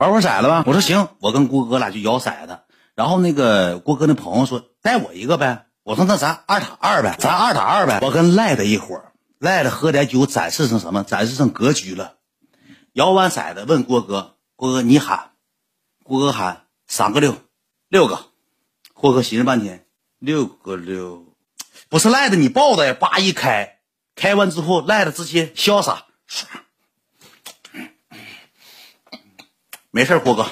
玩会骰子吧。我说行，我跟郭哥俩就摇骰子。然后那个郭哥那朋友说带我一个呗。我说那咱二打二呗，咱二打二呗。我跟赖的一伙儿，赖的喝点酒，展示成什么？展示成格局了。摇完骰子问郭哥，郭哥你喊，郭哥喊三个六，六个。郭哥寻思半天，六个六，不是赖的你抱的呀？叭一开，开完之后赖的直接潇洒，唰没事郭哥，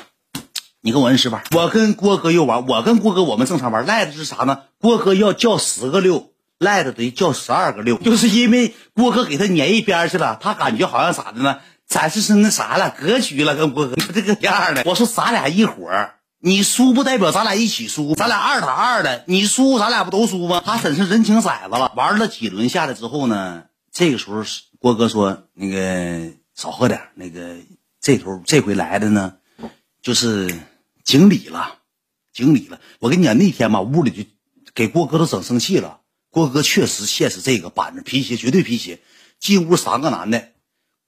你跟我认识玩。我跟郭哥又玩，我跟郭哥我们正常玩。赖的是啥呢？郭哥要叫十个六，赖的得叫十二个六，就是因为郭哥给他撵一边去了，他感觉好像咋的呢？咱是是那啥了，格局了，跟郭哥这个样的。我说咱俩一伙儿。你输不代表咱俩一起输，咱俩二打二的，你输咱俩不都输吗？他真是人情色子了。玩了几轮下来之后呢，这个时候郭哥说：“那个少喝点，那个这头这回来的呢，就是经理了，经理了。我跟你讲，那天吧，屋里就给郭哥都整生气了。郭哥确实现实，这个板着皮鞋，绝对皮鞋。进屋三个男的，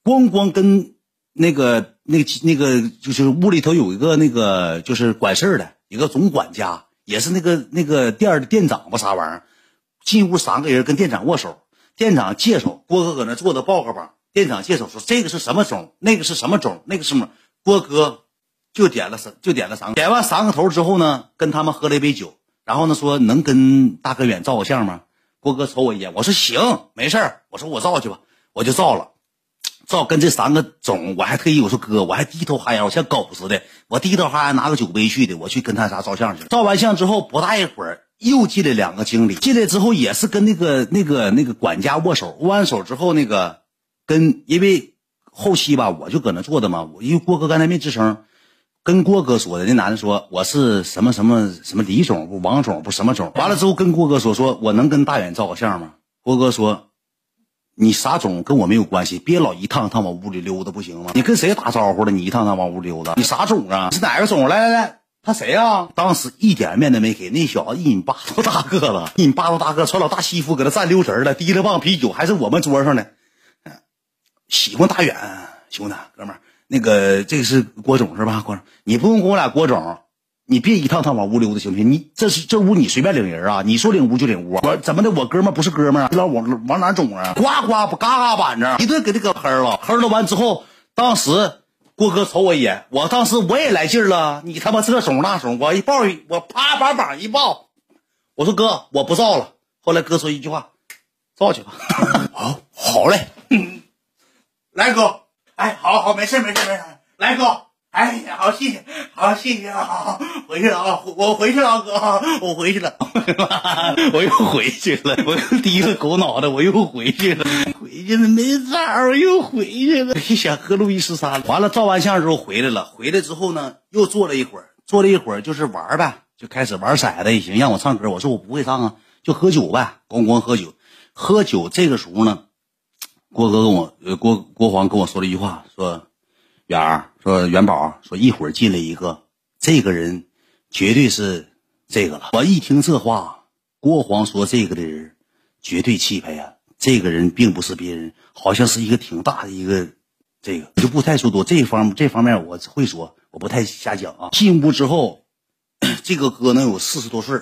咣咣跟。”那个、那、那个，就是屋里头有一个那个，就是管事儿的一个总管家，也是那个那个店的店长吧，啥玩意儿？进屋三个人跟店长握手，店长介绍郭哥搁那坐着抱个膀，店长介绍说这个是什么种，那个是什么种，那个什么？郭哥就点了三，就点了三个，点完三个头之后呢，跟他们喝了一杯酒，然后呢说能跟大哥远照个相吗？郭哥瞅我一眼，我说行，没事儿，我说我照去吧，我就照了。照跟这三个总，我还特意我说哥，我还低头哈腰，像狗似的，我低头哈腰拿个酒杯去的，我去跟他啥照相去了。照完相之后不大一会儿，又进来两个经理，进来之后也是跟那个那个那个管家握手，握完手之后那个跟因为后期吧，我就搁那坐着嘛，我因为郭哥刚才没吱声，跟郭哥说的，那男的说我是什么什么什么李总不王总不什么总，完了之后跟郭哥说说我能跟大远照个相吗？郭哥说。你啥种跟我没有关系，别老一趟趟往屋里溜达，不行吗？你跟谁打招呼了？你一趟趟往屋里溜达，你啥种啊？是哪个种？来来来，他谁呀？当时一点面都没给，那小子一米八多大个子，一米八多大个，穿老大西服，搁那站溜神了，提了棒啤酒，还是我们桌上的。喜欢大远兄弟，哥们儿，那个这是郭总是吧？郭总，你不用跟我俩郭总。你别一趟趟往屋溜达，行不行？你这是这屋你随便领人啊？你说领屋就领屋。我怎么的？我哥们不是哥们儿？老往往哪种啊？呱呱不嘎嘎板着，一顿给他搁喷了。喷了完之后，当时郭哥瞅我一眼，我当时我也来劲了。你他妈这怂那怂，我一抱我啪把膀一抱，我说哥我不造了。后来哥说一句话，造去吧。好，好嘞。来哥，哎，好好没事没事没事。来哥。哎呀，好谢谢，好谢谢啊！回去了啊，我回去了，哥，我回去了，我又回去了，我又低个狗脑袋，我又回去了，回去了没招又回去了。一想喝路易十三，完了照完相之后回来了，回来之后呢，又坐了一会儿，坐了一会儿就是玩呗，就开始玩骰子也行，让我唱歌，我说我不会唱啊，就喝酒呗，咣咣喝酒，喝酒这个时候呢，郭哥跟我，郭郭黄跟我说了一句话，说。元儿说：“元宝说一会儿进来一个，这个人绝对是这个了。”我一听这话，郭黄说这个的人绝对气派呀。这个人并不是别人，好像是一个挺大的一个这个，就不太说多。这方这方面我会说，我不太瞎讲啊。进屋之后，这个哥能有四十多岁，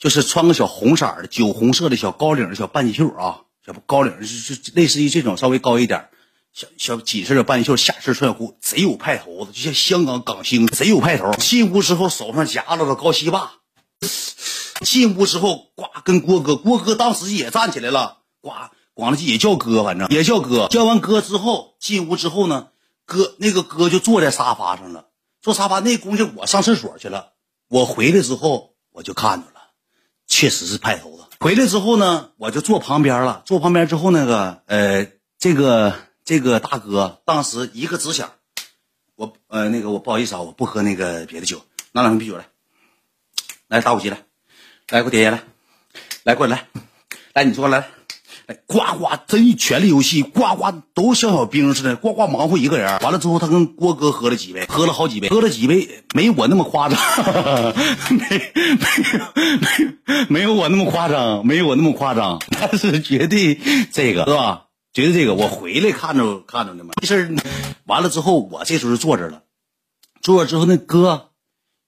就是穿个小红色的酒红色的小高领的小半截袖啊，小高领就就类似于这种稍微高一点。小小紧身的半袖，下身穿裤，贼有派头子，就像香港港星，贼有派头。进屋之后，手上夹了个高希霸。进屋之后，呱跟郭哥，郭哥当时也站起来了，呱光了也叫哥，反正也叫哥。叫完哥之后，进屋之后呢，哥那个哥就坐在沙发上了，坐沙发。那姑娘我上厕所去了，我回来之后我就看着了，确实是派头子。回来之后呢，我就坐旁边了，坐旁边之后那个呃这个。这个大哥当时一个直想，我呃那个我不好意思啊，我不喝那个别的酒，拿两瓶啤酒来，来打火机来，来给我点烟来，来过来。来，你坐，来。哎呱呱真一权力游戏，呱呱都像小兵似的，呱呱忙活一个人。完了之后，他跟郭哥喝了几杯，喝了好几杯，喝了几杯没我那么夸张，没没没没有我那么夸张，没有我那么夸张，但是绝对这个是吧？觉得这个我回来看着看着呢嘛，这事儿完了之后，我这时候就坐这了，坐这之后那哥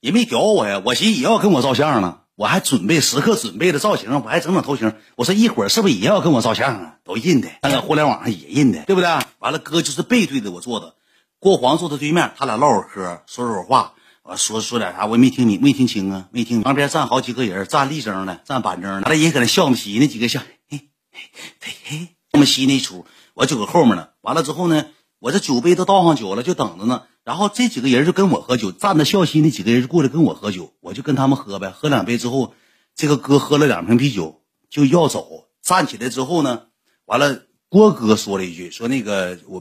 也没屌我呀，我寻思也要跟我照相呢，我还准备时刻准备着造型，我还整整头型，我说一会儿是不是也要跟我照相啊？都印的，那个互联网上也印的，对不对？完了，哥就是背对着我坐的，郭黄坐在对面，他俩唠会嗑，说说话。我说说点啥？我也没听你没听清啊，没听。旁边站好几个人，站立正的，站板正的，完了也搁那笑么嘻，那几个笑，嘿，嘿，嘿，那么嘻那出，我就搁后面呢。完了之后呢，我这酒杯都倒上酒了，就等着呢。然后这几个人就跟我喝酒，站着笑嘻那几个人就过来跟我喝酒，我就跟他们喝呗。喝两杯之后，这个哥喝了两瓶啤酒就要走，站起来之后呢，完了郭哥说了一句，说那个我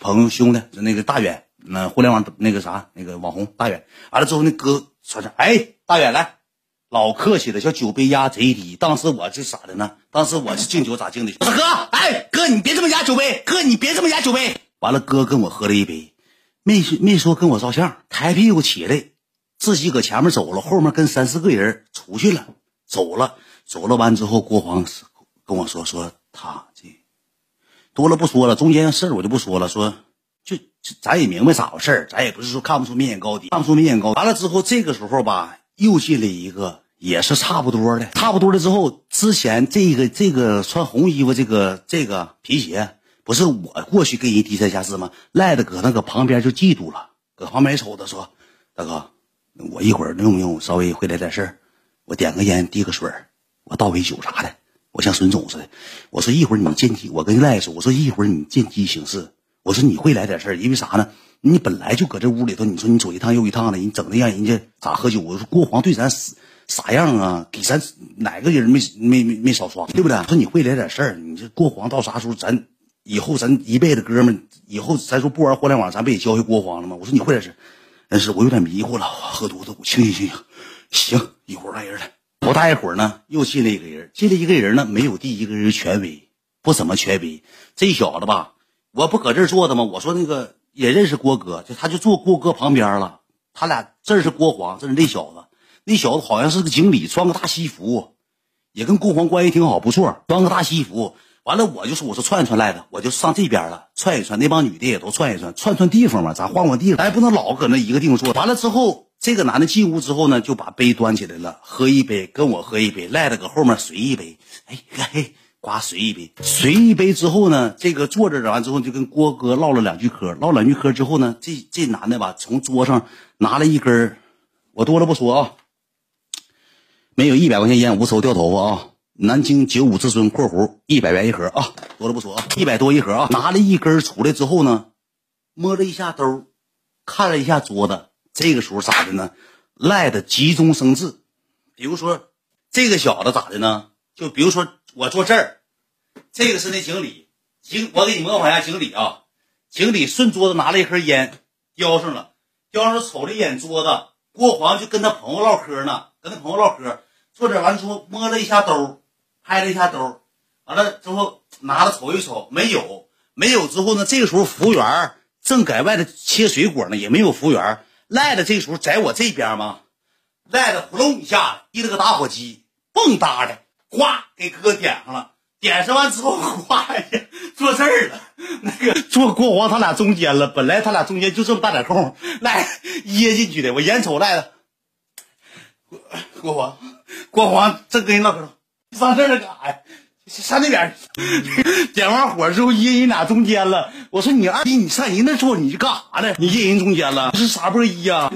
朋友兄弟那个大远。那互联网那个啥，那个网红大远，完了之后那哥说着，哎，大远来，老客气了，小酒杯压贼低。当时我是咋的呢？当时我是敬酒咋敬的？我说哥，哎哥，你别这么压酒杯，哥你别这么压酒杯。完了，哥跟我喝了一杯，没没说跟我照相，抬屁股起来，自己搁前面走了，后面跟三四个人出去了，走了，走了完之后，郭黄跟我说说他这多了不说了，中间事儿我就不说了，说。就咱也明白咋回事咱也不是说看不出面眼高低，看不出面眼高低。完了之后，这个时候吧，又进来一个，也是差不多的，差不多的之后，之前这个这个穿红衣服，这个这个皮鞋，不是我过去跟人低三下四吗？赖的搁那个旁边就嫉妒了，搁旁边瞅着说：“大哥，我一会儿用不用稍微会来点事儿？我点个烟，递个水我倒杯酒啥的，我像孙总似的。我说一会儿你见机，我跟赖说，我说一会儿你见机行事。”我说你会来点事儿，因为啥呢？你本来就搁这屋里头，你说你走一趟又一趟的，你整的让人家咋喝酒？我说郭黄对咱啥样啊？给咱哪个人没没没没少刷，对不对？说你会来点事儿，你这郭黄到啥时候？咱以后咱一辈子哥们，以后咱说不玩互联网，咱不也教会郭黄了吗？我说你会点事，但是我有点迷糊了，喝多了，我清醒清醒。行，一会儿来人了。不大一会儿呢，又进来一个人，进来一个人呢，没有第一个人权威，不怎么权威。这小子吧。我不搁这儿坐着吗？我说那个也认识郭哥，就他就坐郭哥旁边了。他俩这是郭黄，这是那小子。那小子好像是个经理，穿个大西服，也跟郭黄关系挺好，不错。穿个大西服，完了我就说我说串一串赖子，我就上这边了，串一串。那帮女的也都串一串，串串地方嘛，咱换换地方，咱不能老搁那一个地方坐。完了之后，这个男的进屋之后呢，就把杯端起来了，喝一杯，跟我喝一杯，赖子搁后面随一杯。哎嘿。呱，随一杯，随一杯之后呢，这个坐着完之后就跟郭哥唠了两句嗑，唠两句嗑之后呢，这这男的吧，从桌上拿了一根我多了不说啊，没有一百块钱烟，无抽掉头发啊，南京九五至尊（括弧一百元一盒啊，多了不说啊，一百多一盒啊，拿了一根出来之后呢，摸了一下兜，看了一下桌子，这个时候咋的呢？赖的急中生智，比如说这个小子咋的呢？就比如说。我坐这儿，这个是那经理，经我给你模仿一下经理啊。经理顺桌子拿了一盒烟，叼上了，叼上瞅了一眼桌子。郭黄就跟他朋友唠嗑呢，跟他朋友唠嗑。坐这完之后，摸了一下兜，拍了一下兜，完了之后拿了瞅一瞅，没有，没有之后呢，这个时候服务员正在外头切水果呢，也没有服务员。赖的这时候在我这边嘛，赖的呼隆一下提了个打火机，蹦哒的。呱，给哥点上了，点上完之后，呱呀，坐这儿了。那个坐国王他俩中间了，本来他俩中间就这么大点空，赖掖进去的。我眼瞅赖的，国国王，国王正跟人唠嗑呢，上这儿干啥呀？上那边。点完火之后一人俩中间了。我说你二弟，你上人那坐，你是干啥呢？你一人中间了，这是啥波一呀？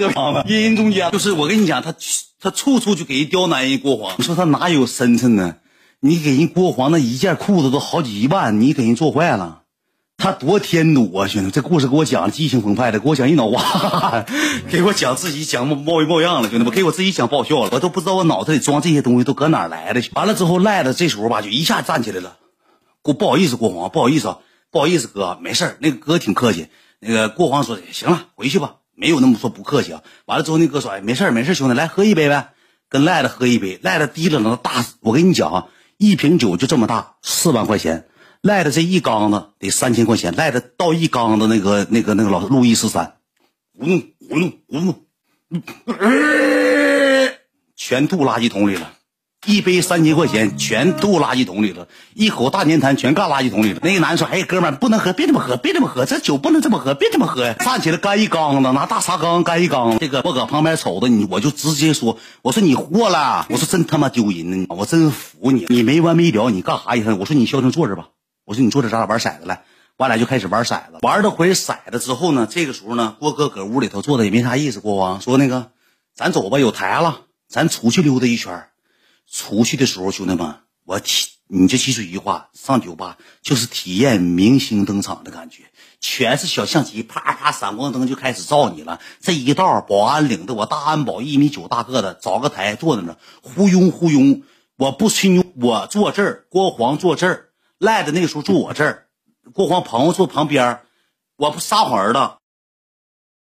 掖人中间，就是我跟你讲，他。他处处就给人刁难人郭黄，你说他哪有深沉呢？你给人郭黄那一件裤子都好几万，你给人做坏了，他多添堵啊！兄弟，这故事给我讲的激情澎湃的，给我讲一脑瓜，给我讲自己讲冒冒冒样了，兄弟们，给我自己讲爆笑了，我都不知道我脑子里装这些东西都搁哪来的。完了之后赖的这时候吧，就一下站起来了，郭不好意思，郭黄不好意思，不好意思哥，没事那个哥挺客气。那个郭黄说行了，回去吧。没有那么说不客气啊！完了之后，那哥说：“，没事没事兄弟，来喝一杯呗，跟赖子喝一杯。”赖子提了那大，我跟你讲啊，一瓶酒就这么大，四万块钱。赖的这一缸子得三千块钱，赖的倒一缸子那个那个那个老路易十三，咕弄咕弄咕弄，全吐垃圾桶里了。一杯三千块钱全吐垃圾桶里了，一口大粘痰全干垃圾桶里了。那个男说：“哎，哥们儿，不能喝，别这么喝，别这么喝，这酒不能这么喝，别这么喝呀！”站起来干一缸子，拿大茶缸干一缸子。这个我搁旁边瞅着你，我就直接说：“我说你货了，我说真他妈丢人呢，我真服你，你没完没了，你干啥呀？”我说你消停坐着吧，我说你坐着，咱俩玩骰子来。完俩就开始玩骰子，玩了回骰子之后呢，这个时候呢，郭哥搁屋里头坐着也没啥意思。郭王说：“那个，咱走吧，有台了，咱出去溜达一圈。”出去的时候，兄弟们，我体你就记住一句话：上酒吧就是体验明星登场的感觉，全是小相机，啪啪闪光灯就开始照你了。这一道保安领着我大安保一米九大个的，找个台坐在那，呼拥呼拥。我不吹牛，我坐这儿，郭黄坐这儿，赖的那时候住我这儿。郭黄朋友住旁边我不撒谎的，